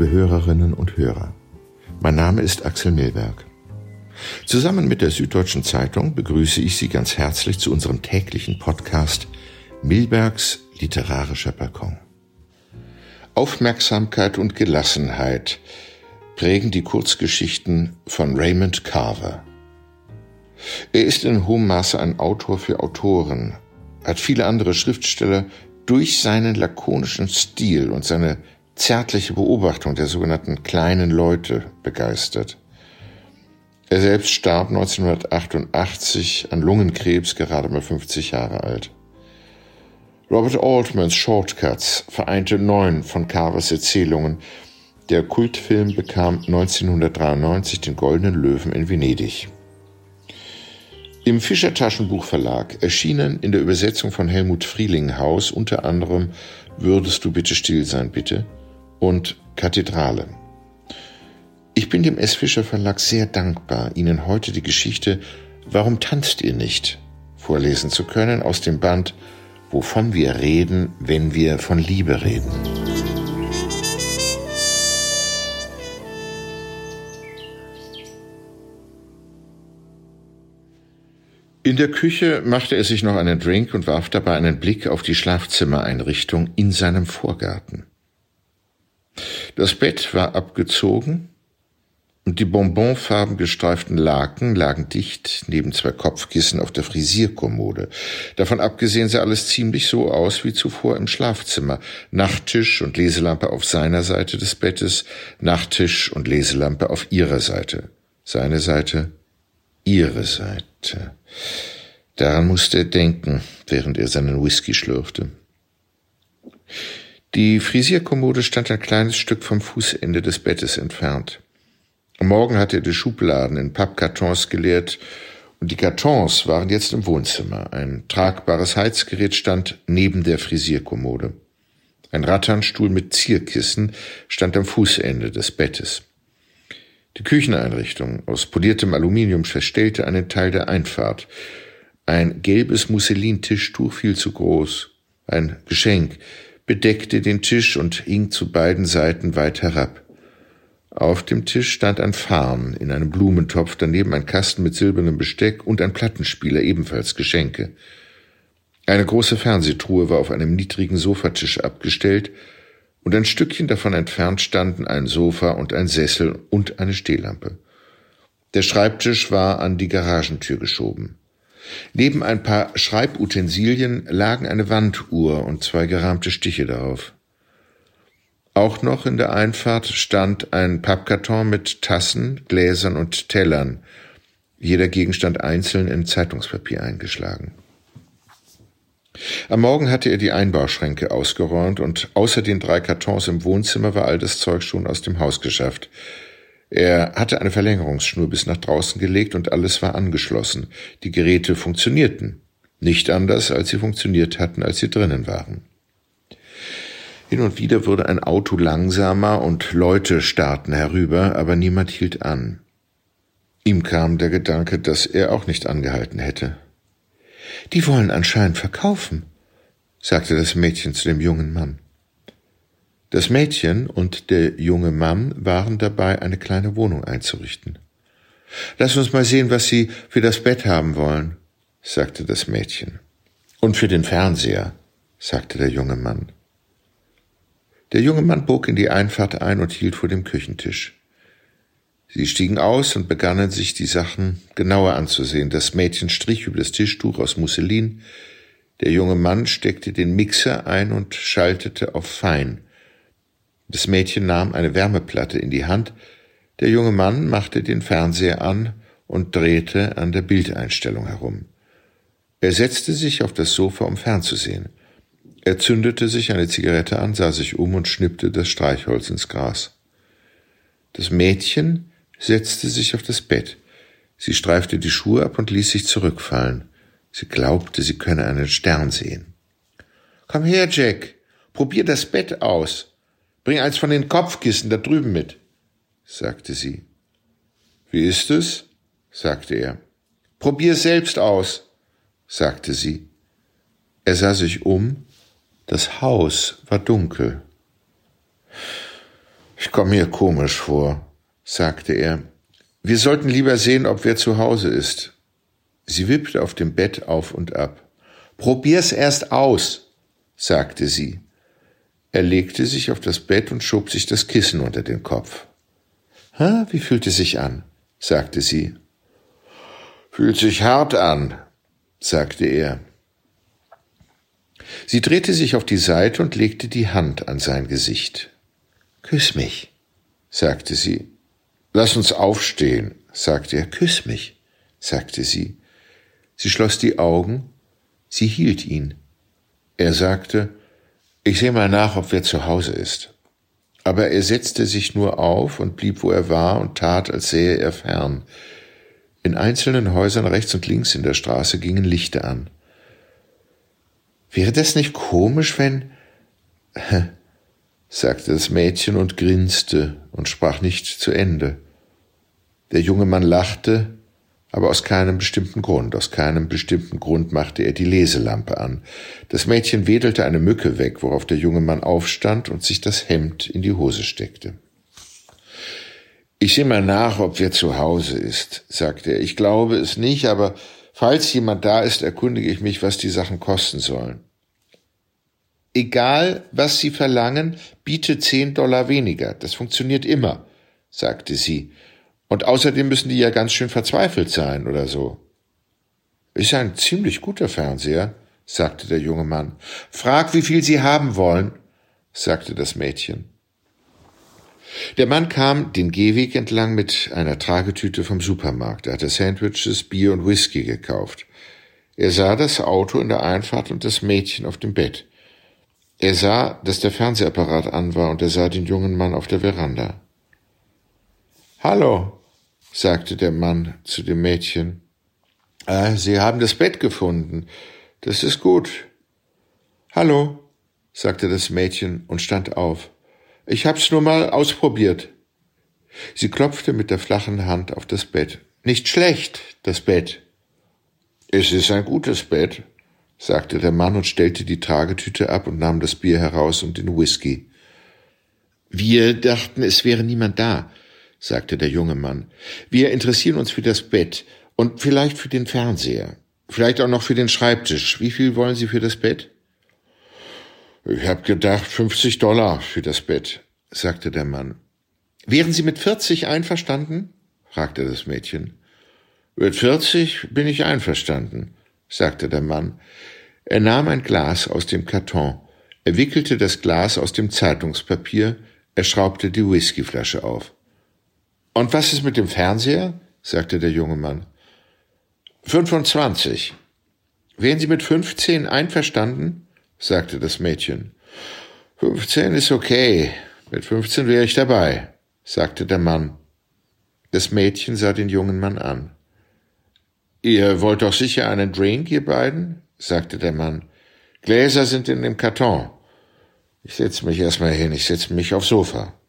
liebe Hörerinnen und Hörer. Mein Name ist Axel Milberg. Zusammen mit der Süddeutschen Zeitung begrüße ich Sie ganz herzlich zu unserem täglichen Podcast Milbergs literarischer Balkon. Aufmerksamkeit und Gelassenheit prägen die Kurzgeschichten von Raymond Carver. Er ist in hohem Maße ein Autor für Autoren, hat viele andere Schriftsteller durch seinen lakonischen Stil und seine zärtliche Beobachtung der sogenannten kleinen Leute begeistert. Er selbst starb 1988 an Lungenkrebs, gerade mal 50 Jahre alt. Robert Altmans Shortcuts vereinte neun von Carvers Erzählungen. Der Kultfilm bekam 1993 den Goldenen Löwen in Venedig. Im Fischer Taschenbuchverlag erschienen in der Übersetzung von Helmut Frielinghaus unter anderem Würdest du bitte still sein, bitte? Und Kathedrale. Ich bin dem S. Fischer Verlag sehr dankbar, Ihnen heute die Geschichte Warum tanzt ihr nicht vorlesen zu können aus dem Band Wovon wir reden, wenn wir von Liebe reden. In der Küche machte er sich noch einen Drink und warf dabei einen Blick auf die Schlafzimmereinrichtung in seinem Vorgarten. Das Bett war abgezogen und die bonbonfarben gestreiften Laken lagen dicht neben zwei Kopfkissen auf der Frisierkommode. Davon abgesehen sah alles ziemlich so aus wie zuvor im Schlafzimmer. Nachttisch und Leselampe auf seiner Seite des Bettes, Nachttisch und Leselampe auf ihrer Seite. Seine Seite, ihre Seite. Daran musste er denken, während er seinen Whisky schlürfte. Die Frisierkommode stand ein kleines Stück vom Fußende des Bettes entfernt. Am Morgen hatte er die Schubladen in Pappkartons geleert und die Kartons waren jetzt im Wohnzimmer. Ein tragbares Heizgerät stand neben der Frisierkommode. Ein Ratternstuhl mit Zierkissen stand am Fußende des Bettes. Die Kücheneinrichtung aus poliertem Aluminium verstellte einen Teil der Einfahrt. Ein gelbes Musselintischtuch viel zu groß. Ein Geschenk, bedeckte den Tisch und hing zu beiden Seiten weit herab. Auf dem Tisch stand ein Farn in einem Blumentopf, daneben ein Kasten mit silbernem Besteck und ein Plattenspieler, ebenfalls Geschenke. Eine große Fernsehtruhe war auf einem niedrigen Sofatisch abgestellt, und ein Stückchen davon entfernt standen ein Sofa und ein Sessel und eine Stehlampe. Der Schreibtisch war an die Garagentür geschoben. Neben ein paar Schreibutensilien lagen eine Wanduhr und zwei gerahmte Stiche darauf. Auch noch in der Einfahrt stand ein Pappkarton mit Tassen, Gläsern und Tellern, jeder Gegenstand einzeln in Zeitungspapier eingeschlagen. Am Morgen hatte er die Einbauschränke ausgeräumt und außer den drei Kartons im Wohnzimmer war all das Zeug schon aus dem Haus geschafft. Er hatte eine Verlängerungsschnur bis nach draußen gelegt und alles war angeschlossen. Die Geräte funktionierten. Nicht anders, als sie funktioniert hatten, als sie drinnen waren. Hin und wieder wurde ein Auto langsamer und Leute starrten herüber, aber niemand hielt an. Ihm kam der Gedanke, dass er auch nicht angehalten hätte. Die wollen anscheinend verkaufen, sagte das Mädchen zu dem jungen Mann. Das Mädchen und der junge Mann waren dabei, eine kleine Wohnung einzurichten. Lass uns mal sehen, was Sie für das Bett haben wollen, sagte das Mädchen. Und für den Fernseher, sagte der junge Mann. Der junge Mann bog in die Einfahrt ein und hielt vor dem Küchentisch. Sie stiegen aus und begannen sich die Sachen genauer anzusehen. Das Mädchen strich über das Tischtuch aus Musselin. Der junge Mann steckte den Mixer ein und schaltete auf Fein. Das Mädchen nahm eine Wärmeplatte in die Hand, der junge Mann machte den Fernseher an und drehte an der Bildeinstellung herum. Er setzte sich auf das Sofa, um fernzusehen. Er zündete sich eine Zigarette an, sah sich um und schnippte das Streichholz ins Gras. Das Mädchen setzte sich auf das Bett. Sie streifte die Schuhe ab und ließ sich zurückfallen. Sie glaubte, sie könne einen Stern sehen. Komm her, Jack, probier das Bett aus, Bring eins von den Kopfkissen da drüben mit, sagte sie. Wie ist es? sagte er. Probier selbst aus, sagte sie. Er sah sich um, das Haus war dunkel. Ich komme mir komisch vor, sagte er. Wir sollten lieber sehen, ob wer zu Hause ist. Sie wippte auf dem Bett auf und ab. Probier's erst aus, sagte sie. Er legte sich auf das Bett und schob sich das Kissen unter den Kopf. Ha, wie fühlt es sich an? sagte sie. Fühlt sich hart an, sagte er. Sie drehte sich auf die Seite und legte die Hand an sein Gesicht. Küss mich, sagte sie. Lass uns aufstehen, sagte er. Küss mich, sagte sie. Sie schloss die Augen, sie hielt ihn. Er sagte, ich sehe mal nach, ob wer zu Hause ist. Aber er setzte sich nur auf und blieb, wo er war und tat, als sähe er fern. In einzelnen Häusern rechts und links in der Straße gingen Lichter an. Wäre das nicht komisch, wenn sagte das Mädchen und grinste und sprach nicht zu Ende. Der junge Mann lachte, aber aus keinem bestimmten Grund, aus keinem bestimmten Grund machte er die Leselampe an. Das Mädchen wedelte eine Mücke weg, worauf der junge Mann aufstand und sich das Hemd in die Hose steckte. Ich sehe mal nach, ob wer zu Hause ist, sagte er. Ich glaube es nicht, aber falls jemand da ist, erkundige ich mich, was die Sachen kosten sollen. Egal, was Sie verlangen, biete zehn Dollar weniger. Das funktioniert immer, sagte sie. Und außerdem müssen die ja ganz schön verzweifelt sein oder so. Ist ein ziemlich guter Fernseher, sagte der junge Mann. Frag, wie viel Sie haben wollen, sagte das Mädchen. Der Mann kam den Gehweg entlang mit einer Tragetüte vom Supermarkt. Er hatte Sandwiches, Bier und Whisky gekauft. Er sah das Auto in der Einfahrt und das Mädchen auf dem Bett. Er sah, dass der Fernsehapparat an war, und er sah den jungen Mann auf der Veranda. Hallo, sagte der Mann zu dem Mädchen. Ah, Sie haben das Bett gefunden. Das ist gut. Hallo, sagte das Mädchen und stand auf. Ich hab's nur mal ausprobiert. Sie klopfte mit der flachen Hand auf das Bett. Nicht schlecht, das Bett. Es ist ein gutes Bett, sagte der Mann und stellte die Tragetüte ab und nahm das Bier heraus und den Whisky. Wir dachten, es wäre niemand da, sagte der junge Mann. Wir interessieren uns für das Bett und vielleicht für den Fernseher. Vielleicht auch noch für den Schreibtisch. Wie viel wollen Sie für das Bett? Ich hab gedacht, 50 Dollar für das Bett, sagte der Mann. Wären Sie mit 40 einverstanden? fragte das Mädchen. Mit 40 bin ich einverstanden, sagte der Mann. Er nahm ein Glas aus dem Karton, er wickelte das Glas aus dem Zeitungspapier, er schraubte die Whiskyflasche auf. Und was ist mit dem Fernseher? sagte der junge Mann. 25. Wären Sie mit 15 einverstanden? sagte das Mädchen. 15 ist okay. Mit 15 wäre ich dabei, sagte der Mann. Das Mädchen sah den jungen Mann an. Ihr wollt doch sicher einen Drink, ihr beiden? sagte der Mann. Gläser sind in dem Karton. Ich setze mich erstmal hin, ich setze mich aufs Sofa.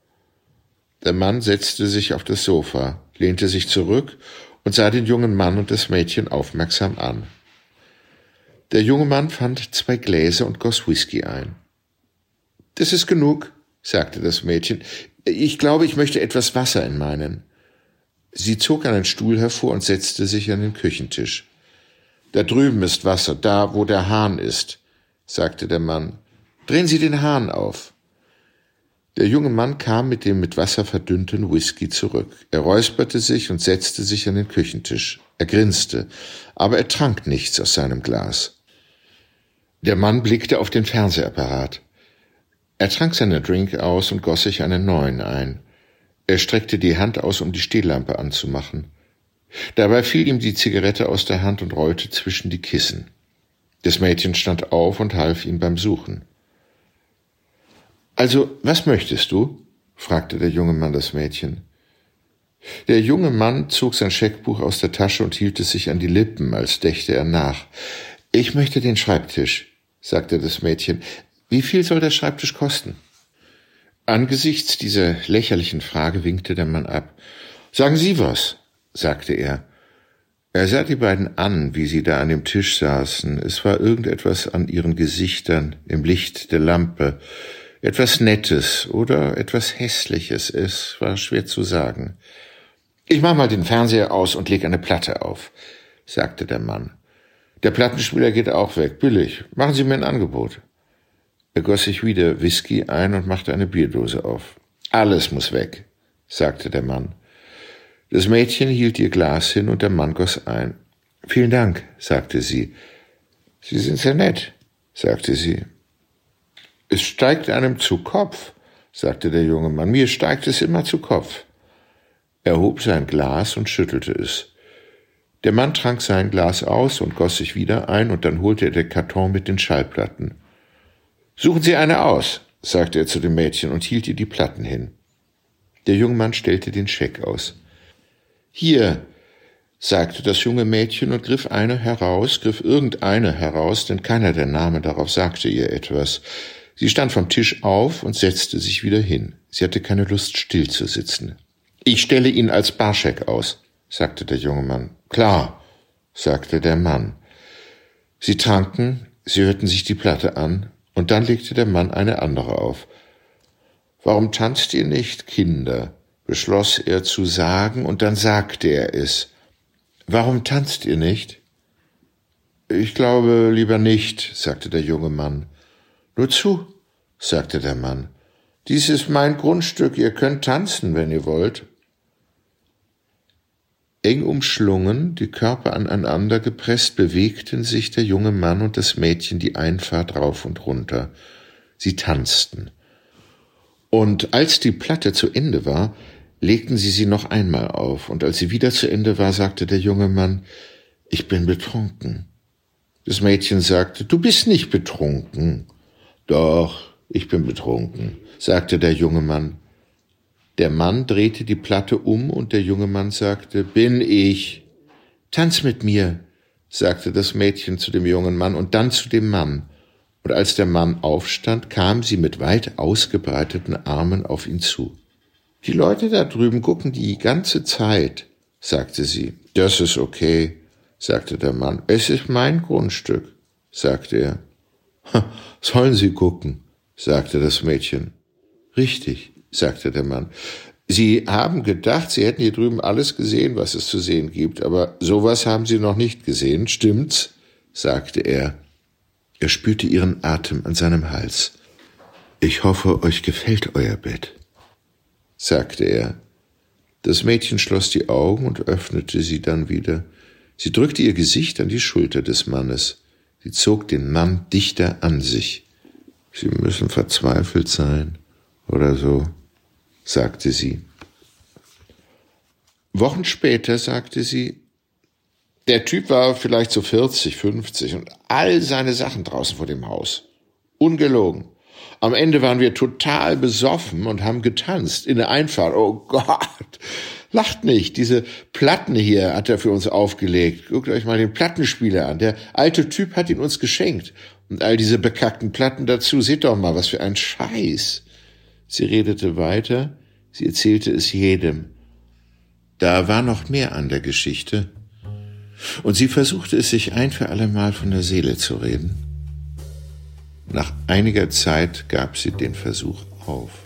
Der Mann setzte sich auf das Sofa, lehnte sich zurück und sah den jungen Mann und das Mädchen aufmerksam an. Der junge Mann fand zwei Gläser und goss Whisky ein. Das ist genug, sagte das Mädchen. Ich glaube, ich möchte etwas Wasser in meinen. Sie zog einen Stuhl hervor und setzte sich an den Küchentisch. Da drüben ist Wasser, da, wo der Hahn ist, sagte der Mann. Drehen Sie den Hahn auf. Der junge Mann kam mit dem mit Wasser verdünnten Whisky zurück. Er räusperte sich und setzte sich an den Küchentisch. Er grinste, aber er trank nichts aus seinem Glas. Der Mann blickte auf den Fernsehapparat. Er trank seinen Drink aus und goss sich einen neuen ein. Er streckte die Hand aus, um die Stehlampe anzumachen. Dabei fiel ihm die Zigarette aus der Hand und rollte zwischen die Kissen. Das Mädchen stand auf und half ihm beim Suchen. Also, was möchtest du? fragte der junge Mann das Mädchen. Der junge Mann zog sein Scheckbuch aus der Tasche und hielt es sich an die Lippen, als dächte er nach. Ich möchte den Schreibtisch, sagte das Mädchen. Wie viel soll der Schreibtisch kosten? Angesichts dieser lächerlichen Frage winkte der Mann ab. Sagen Sie was, sagte er. Er sah die beiden an, wie sie da an dem Tisch saßen. Es war irgendetwas an ihren Gesichtern im Licht der Lampe. Etwas Nettes oder etwas Hässliches. Es war schwer zu sagen. Ich mach mal den Fernseher aus und leg eine Platte auf, sagte der Mann. Der Plattenspieler geht auch weg, billig. Machen Sie mir ein Angebot. Er goss sich wieder Whisky ein und machte eine Bierdose auf. Alles muss weg, sagte der Mann. Das Mädchen hielt ihr Glas hin und der Mann goss ein. Vielen Dank, sagte sie. Sie sind sehr nett, sagte sie. Es steigt einem zu Kopf, sagte der junge Mann. Mir steigt es immer zu Kopf. Er hob sein Glas und schüttelte es. Der Mann trank sein Glas aus und goss sich wieder ein, und dann holte er den Karton mit den Schallplatten. Suchen Sie eine aus, sagte er zu dem Mädchen und hielt ihr die Platten hin. Der junge Mann stellte den Scheck aus. Hier, sagte das junge Mädchen und griff eine heraus, griff irgendeine heraus, denn keiner der Namen darauf sagte ihr etwas. Sie stand vom Tisch auf und setzte sich wieder hin. Sie hatte keine Lust, still zu sitzen. Ich stelle ihn als Barschek aus, sagte der junge Mann. Klar, sagte der Mann. Sie tranken, sie hörten sich die Platte an, und dann legte der Mann eine andere auf. Warum tanzt ihr nicht, Kinder? beschloss er zu sagen, und dann sagte er es. Warum tanzt ihr nicht? Ich glaube lieber nicht, sagte der junge Mann. Nur zu, sagte der Mann. Dies ist mein Grundstück, ihr könnt tanzen, wenn ihr wollt. Eng umschlungen, die Körper aneinander gepresst, bewegten sich der junge Mann und das Mädchen die Einfahrt rauf und runter. Sie tanzten. Und als die Platte zu Ende war, legten sie sie noch einmal auf, und als sie wieder zu Ende war, sagte der junge Mann, ich bin betrunken. Das Mädchen sagte, du bist nicht betrunken. Doch, ich bin betrunken, sagte der junge Mann. Der Mann drehte die Platte um und der junge Mann sagte, bin ich. Tanz mit mir, sagte das Mädchen zu dem jungen Mann und dann zu dem Mann. Und als der Mann aufstand, kam sie mit weit ausgebreiteten Armen auf ihn zu. Die Leute da drüben gucken die ganze Zeit, sagte sie. Das ist okay, sagte der Mann. Es ist mein Grundstück, sagte er. Sollen Sie gucken, sagte das Mädchen. Richtig, sagte der Mann. Sie haben gedacht, Sie hätten hier drüben alles gesehen, was es zu sehen gibt, aber sowas haben Sie noch nicht gesehen, stimmt's? sagte er. Er spürte ihren Atem an seinem Hals. Ich hoffe, euch gefällt euer Bett, sagte er. Das Mädchen schloss die Augen und öffnete sie dann wieder. Sie drückte ihr Gesicht an die Schulter des Mannes. Sie zog den Mann dichter an sich. Sie müssen verzweifelt sein oder so, sagte sie. Wochen später sagte sie, der Typ war vielleicht so 40, 50 und all seine Sachen draußen vor dem Haus. Ungelogen. Am Ende waren wir total besoffen und haben getanzt in der Einfahrt. Oh Gott, lacht nicht. Diese Platten hier hat er für uns aufgelegt. Guckt euch mal den Plattenspieler an. Der alte Typ hat ihn uns geschenkt. Und all diese bekackten Platten dazu. Seht doch mal, was für ein Scheiß. Sie redete weiter. Sie erzählte es jedem. Da war noch mehr an der Geschichte. Und sie versuchte es sich ein für allemal von der Seele zu reden. Nach einiger Zeit gab sie den Versuch auf.